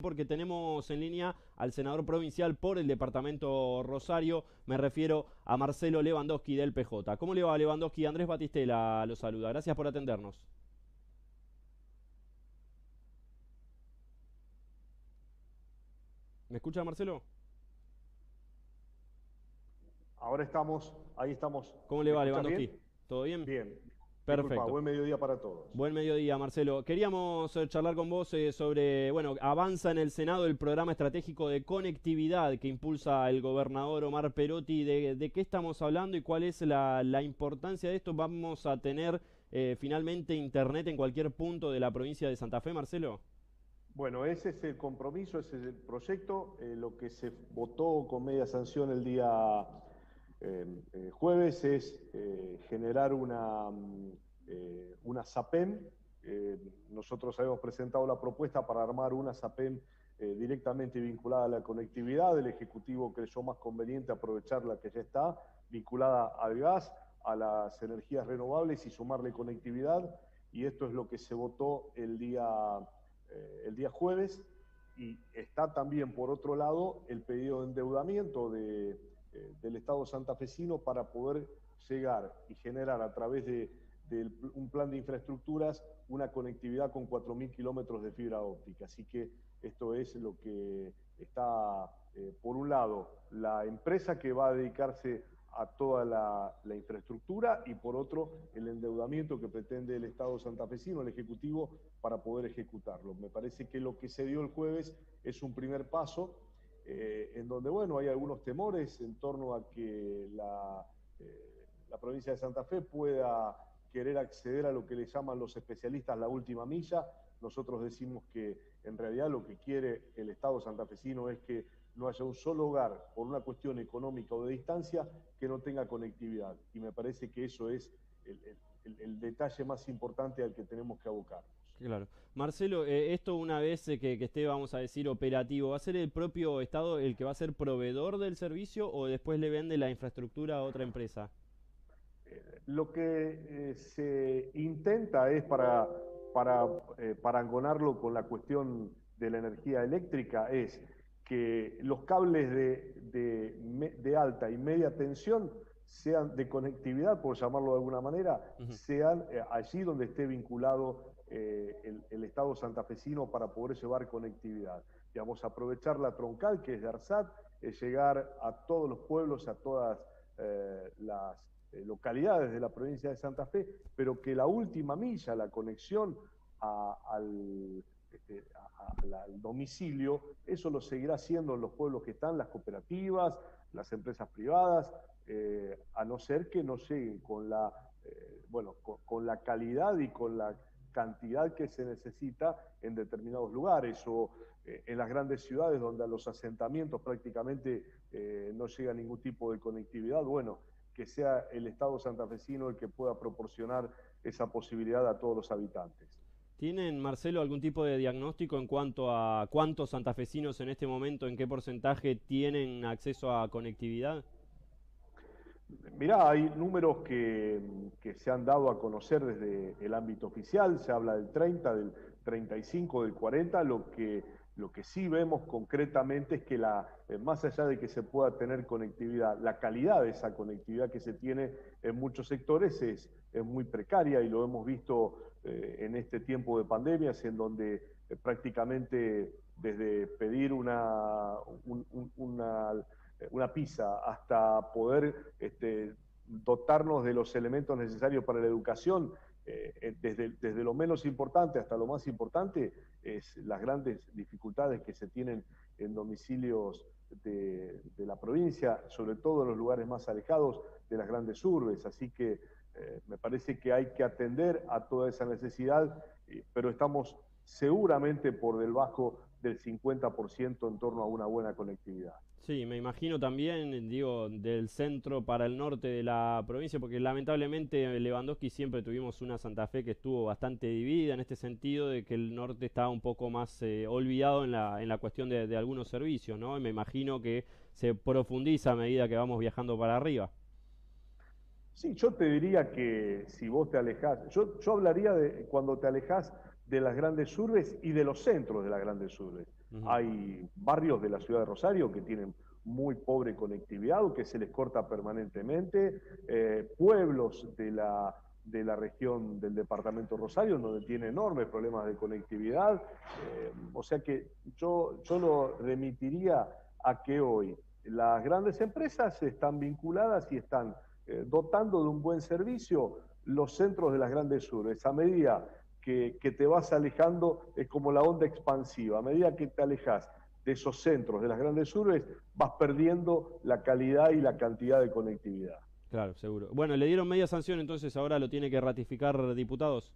porque tenemos en línea al senador provincial por el departamento Rosario, me refiero a Marcelo Lewandowski del PJ. ¿Cómo le va Lewandowski? Andrés Batistela lo saluda, gracias por atendernos. ¿Me escucha Marcelo? Ahora estamos, ahí estamos. ¿Cómo le va Lewandowski? ¿Todo bien? Bien, Perfecto. buen mediodía para todos. Buen mediodía, Marcelo. Queríamos eh, charlar con vos eh, sobre, bueno, avanza en el Senado el programa estratégico de conectividad que impulsa el gobernador Omar Perotti. ¿De, qué estamos hablando y cuál es la, importancia de esto? ¿Vamos a tener eh, finalmente Internet en cualquier punto de la provincia de Santa Fe, Marcelo? Bueno, ese es el compromiso, ese es el proyecto. lo que se votó con media sanción el día eh, eh, jueves es eh, generar una, mm, una SAPEM. nosotros habíamos presentado la propuesta para armar una SAPEM directamente vinculada a la conectividad. El Ejecutivo creyó más conveniente aprovechar la que ya está, vinculada al gas, a las energías renovables y sumarle conectividad. Y esto es lo que se votó el día, el día jueves. Y está también, por otro lado, el pedido de endeudamiento de, eh, del Estado santafesino para poder llegar y generar a través de, un plan de infraestructuras una conectividad con 4.000 kilómetros de fibra óptica. Así que esto es lo que está, eh, por un lado, la empresa que va a dedicarse a toda la, infraestructura y por otro el endeudamiento que pretende el Estado santafesino, el Ejecutivo, para poder ejecutarlo. Me parece que lo que se dio el jueves es un primer paso eh, en donde, bueno, hay algunos temores en torno a que la, eh, la provincia de Santa Fe pueda querer acceder a lo que le llaman los especialistas la última milla. Nosotros decimos que en realidad lo que quiere el Estado santafesino es que no haya un solo hogar por una cuestión económica o de distancia que no tenga conectividad. Y me parece que eso es el detalle más importante al que tenemos que abocar. Claro. Marcelo, eh, esto una vez eh, que, esté, vamos a decir, operativo, ¿va a ser el propio Estado el que va a ser proveedor del servicio o después le vende la infraestructura a otra empresa? Eh, lo que se intenta es para, para parangonarlo con la cuestión de la energía eléctrica, es que los cables de, de, alta y media tensión sean de conectividad, por llamarlo de alguna manera, sean allí donde esté vinculado eh, el, Estado santafesino para poder llevar conectividad. Digamos, aprovechar la troncal que es de ARSAT, es llegar a todos los pueblos, a todas eh, las eh, localidades de la provincia de Santa Fe, pero que la última milla, la conexión este, al, domicilio, eso lo seguirá haciendo en los pueblos que están, las cooperativas, las empresas privadas, a no ser que no lleguen con la, bueno, con la calidad y con la cantidad que se necesita en determinados lugares o eh, en las grandes ciudades donde a los asentamientos prácticamente eh, no llega ningún tipo de conectividad, bueno, que sea el Estado santafesino el que pueda proporcionar esa posibilidad a todos los habitantes. ¿Tienen, Marcelo, algún tipo de diagnóstico en cuanto a cuántos santafesinos en este momento, en qué porcentaje tienen acceso a conectividad? Mirá, hay números que, se han dado a conocer desde el ámbito oficial, se habla del 30, del 35, del 40, lo que, lo que sí vemos concretamente es que la, eh, más allá de que se pueda tener conectividad, la calidad de esa conectividad que se tiene en muchos sectores es, es muy precaria y lo hemos visto eh, en este tiempo de pandemias en donde eh, prácticamente desde pedir una pizza, hasta poder este, dotarnos de los elementos necesarios para la educación, eh, eh, desde, desde, lo menos importante hasta lo más importante, es las grandes dificultades que se tienen en domicilios de, la provincia, sobre todo en los lugares más alejados de las grandes urbes. Así que me parece que hay que atender a toda esa necesidad, pero estamos seguramente por debajo del 50% en torno a una buena conectividad. Sí, me imagino también, digo, del centro para el norte de la provincia, porque lamentablemente en Lewandowski siempre tuvimos una Santa Fe que estuvo bastante dividida en este sentido de que el norte estaba un poco más eh, olvidado en la, en la cuestión de, de, algunos servicios, ¿no? Y me imagino que se profundiza a medida que vamos viajando para arriba. Sí, yo te diría que si vos te alejás, yo, yo hablaría de cuando te alejás de las grandes urbes y de los centros de las grandes urbes. Hay barrios de la ciudad de Rosario que tienen muy pobre conectividad o que se les corta permanentemente, eh, pueblos de la, de la región del departamento Rosario donde tiene enormes problemas de conectividad. Eh, o sea que yo, yo lo remitiría a que hoy las grandes empresas están vinculadas y están eh, dotando de un buen servicio los centros de las grandes urbes. A medida que, que, te vas alejando, es como la onda expansiva, a medida que te alejas de esos centros de las grandes urbes, vas perdiendo la calidad y la cantidad de conectividad. Claro, seguro. Bueno, le dieron media sanción, entonces ahora lo tiene que ratificar diputados.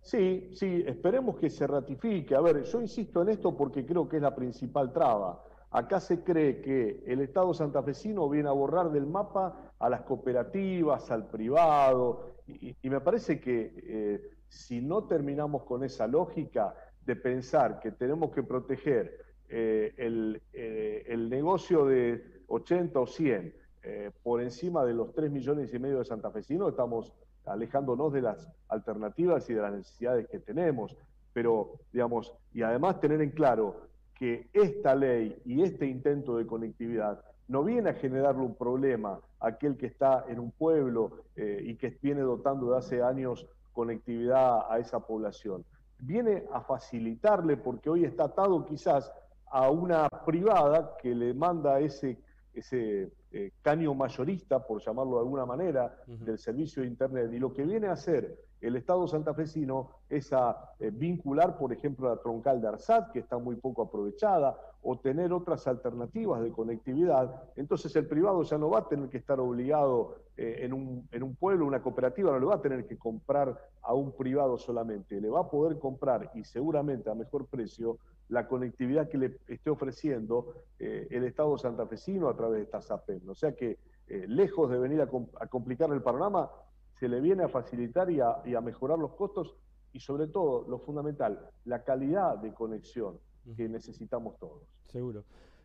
Sí, sí, esperemos que se ratifique. A ver, yo insisto en esto porque creo que es la principal traba. Acá se cree que el Estado santafesino viene a borrar del mapa a las cooperativas, al privado, y, me parece que eh, si no terminamos con esa lógica de pensar que tenemos que proteger eh, el, eh, el, negocio de 80 o 100 eh, por encima de los 3 millones y medio de santafesinos, estamos alejándonos de las alternativas y de las necesidades que tenemos. Pero, digamos, y además tener en claro que esta ley y este intento de conectividad no viene a generarle un problema a aquel que está en un pueblo y que viene dotando de hace años conectividad a esa población. Viene a facilitarle porque hoy está atado quizás a una privada que le manda ese, ese eh, caño mayorista, por llamarlo de alguna manera, del servicio de Internet. Y lo que viene a hacer el Estado santafesino es a eh, vincular, por ejemplo, la troncal de Arsat, que está muy poco aprovechada, o tener otras alternativas de conectividad. Entonces el privado ya no va a tener que estar obligado eh, en, un, en un pueblo, una cooperativa, no le va a tener que comprar a un privado solamente, le va a poder comprar y seguramente a mejor precio la conectividad que le esté ofreciendo eh, el Estado santafesino a través de esta SAPEM. O sea que, eh, lejos de venir a, complicar el panorama, se le viene a facilitar y a, mejorar los costos y sobre todo, lo fundamental, la calidad de conexión que necesitamos todos. Seguro.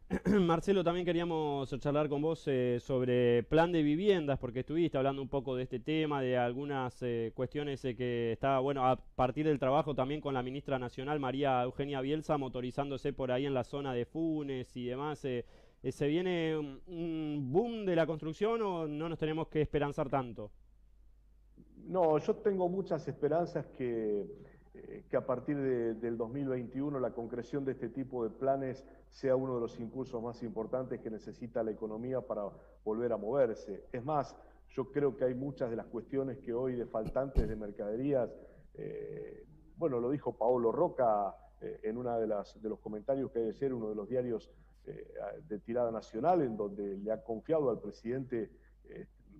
Marcelo, también queríamos charlar con vos eh, sobre plan de viviendas, porque estuviste hablando un poco de este tema, de algunas eh, cuestiones eh, que está, bueno, a partir del trabajo también con la ministra nacional María Eugenia Bielsa, motorizándose por ahí en la zona de Funes y demás. ¿Se viene un boom de la construcción o no nos tenemos que esperanzar tanto? No, yo tengo muchas esperanzas que eh, que a partir del 2021 la concreción de este tipo de planes sea uno de los impulsos más importantes que necesita la economía para volver a moverse. Es más, yo creo que hay muchas de las cuestiones que hoy de faltantes de mercaderías, eh, bueno, lo dijo Paolo Roca eh, en uno de, de los comentarios que debe ser uno de los diarios de tirada nacional, en donde le ha confiado al presidente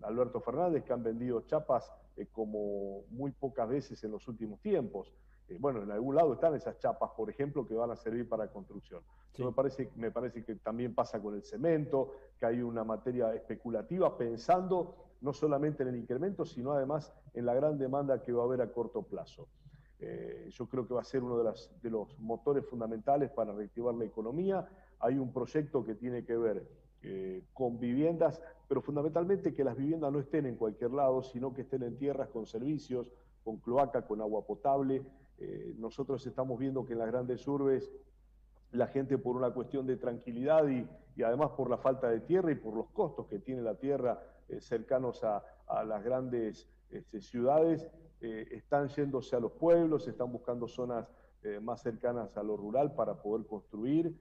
Alberto Fernández que han vendido chapas como muy pocas veces en los últimos tiempos. Eh, bueno, en algún lado están esas chapas, por ejemplo, que van a servir para construcción. me, parece, me parece que también pasa con el cemento, que hay una materia especulativa pensando no solamente en el incremento, sino además en la gran demanda que va a haber a corto plazo. Eh, yo creo que va a ser uno de, las, de los motores fundamentales para reactivar la economía. Hay un proyecto que tiene que ver eh, con viviendas, pero fundamentalmente que las viviendas no estén en cualquier lado, sino que estén en tierras con servicios, con cloaca, con agua potable, eh, nosotros estamos viendo que en las grandes urbes la gente por una cuestión de tranquilidad y, además por la falta de tierra y por los costos que tiene la tierra eh, cercanos a, las grandes este, ciudades, eh, están yéndose a los pueblos, están buscando zonas más cercanas a lo rural para poder construir.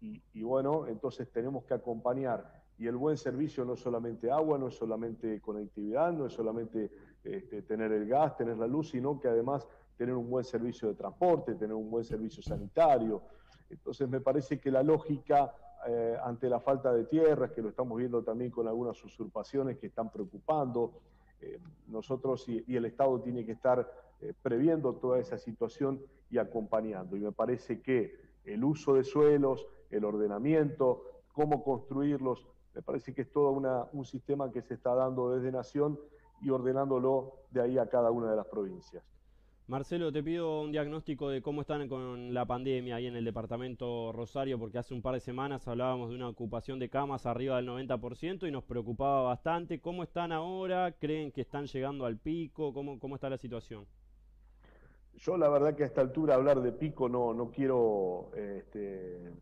Y, bueno, entonces tenemos que acompañar. Y el buen servicio no es solamente agua, no es solamente conectividad, no es solamente este, tener el gas, tener la luz, sino que además tener un buen servicio de transporte, tener un buen servicio sanitario. Entonces me parece que la lógica eh, ante la falta de tierras, que lo estamos viendo también con algunas usurpaciones que están preocupando, eh, nosotros y, el Estado tiene que estar eh, previendo toda esa situación y acompañando. Y me parece que el uso de suelos, el ordenamiento, cómo construirlos, me parece que es todo un sistema que se está dando desde Nación y ordenándolo de ahí a cada una de las provincias. Marcelo, te pido un diagnóstico de cómo están con la pandemia ahí en el departamento Rosario, porque hace un par de semanas hablábamos de una ocupación de camas arriba del 90% y nos preocupaba bastante. ¿Cómo están ahora? ¿Creen que están llegando al pico? ¿Cómo, cómo está la situación? Yo la verdad que a esta altura hablar de pico no, no quiero, este,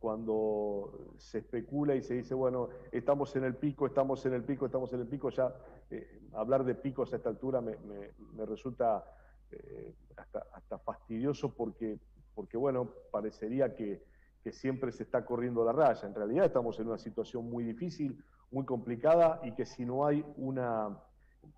cuando se especula y se dice, bueno, estamos en el pico, estamos en el pico, estamos en el pico, ya eh, hablar de picos a esta altura me, resulta eh, hasta, fastidioso porque, porque, bueno, parecería que, que siempre se está corriendo la raya. En realidad estamos en una situación muy difícil, muy complicada y que si no hay una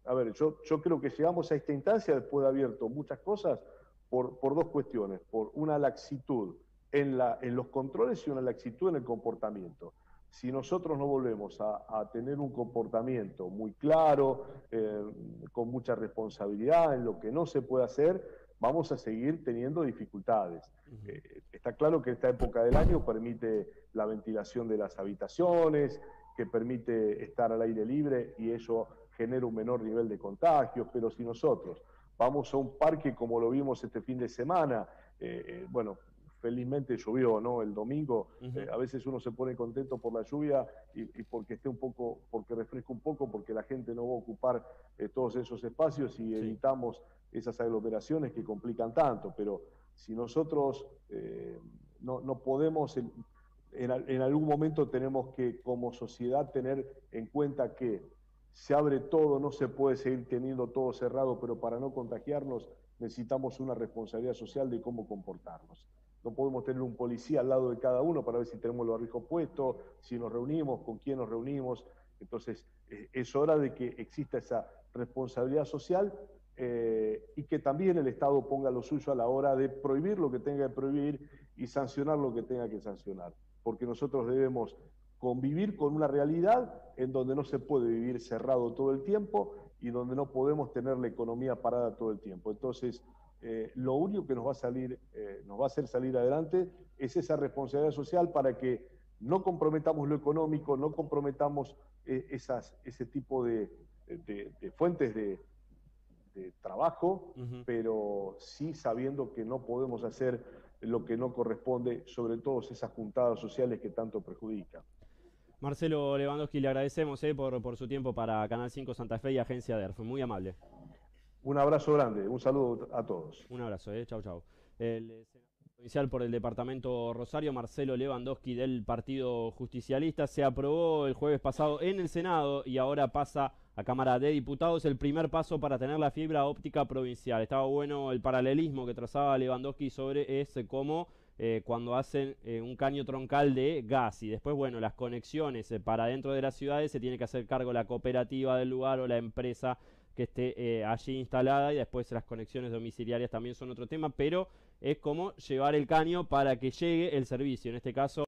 a ver, yo, yo creo que llegamos a esta instancia después de abierto muchas cosas por, por dos cuestiones. Por una laxitud en, la, en los controles y una laxitud en el comportamiento. Si nosotros no volvemos a, tener un comportamiento muy claro, eh, con mucha responsabilidad en lo que no se puede hacer, vamos a seguir teniendo dificultades. Eh, está claro que esta época del año permite la ventilación de las habitaciones, que permite estar al aire libre y eso genera un menor nivel de contagios, pero si nosotros vamos a un parque como lo vimos este fin de semana, eh, eh, bueno, felizmente llovió, ¿no? El domingo, eh, a veces uno se pone contento por la lluvia y, porque esté un poco, porque refresca un poco, porque la gente no va a ocupar todos esos espacios y evitamos esas aglomeraciones que complican tanto. Pero si nosotros no, no, podemos, en, en algún momento tenemos que como sociedad tener en cuenta que se abre todo, no se puede seguir teniendo todo cerrado, pero para no contagiarnos necesitamos una responsabilidad social de cómo comportarnos. No podemos tener un policía al lado de cada uno para ver si tenemos los barbijos puestos, si nos reunimos, con quién nos reunimos. Entonces, eh, es hora de que exista esa responsabilidad social eh, y que también el Estado ponga lo suyo a la hora de prohibir lo que tenga que prohibir y sancionar lo que tenga que sancionar. Porque nosotros debemos convivir con una realidad en donde no se puede vivir cerrado todo el tiempo y donde no podemos tener la economía parada todo el tiempo. Entonces, eh, lo único que nos va a salir, eh, nos va a hacer salir adelante es esa responsabilidad social para que no comprometamos lo económico, no comprometamos eh, esas, ese tipo de, fuentes de, trabajo, pero sí sabiendo que no podemos hacer lo que no corresponde, sobre todo esas juntadas sociales que tanto perjudican. Marcelo Lewandowski, le agradecemos eh, por, su tiempo para Canal 5 Santa Fe y Agencia DER. Fue muy amable. Un abrazo grande, un saludo a todos. Un abrazo, eh. chau, chau. El provincial por el departamento Rosario, Marcelo Lewandowski del Partido Justicialista, se aprobó el jueves pasado en el Senado y ahora pasa a Cámara de Diputados el primer paso para tener la fibra óptica provincial. Estaba bueno el paralelismo que trazaba Lewandowski sobre ese cómo eh, cuando hacen eh, un caño troncal de gas y después, bueno, las conexiones eh, para dentro de las ciudades se tiene que hacer cargo la cooperativa del lugar o la empresa que esté allí instalada y después las conexiones domiciliarias también son otro tema, pero es como llevar el caño para que llegue el servicio, en este caso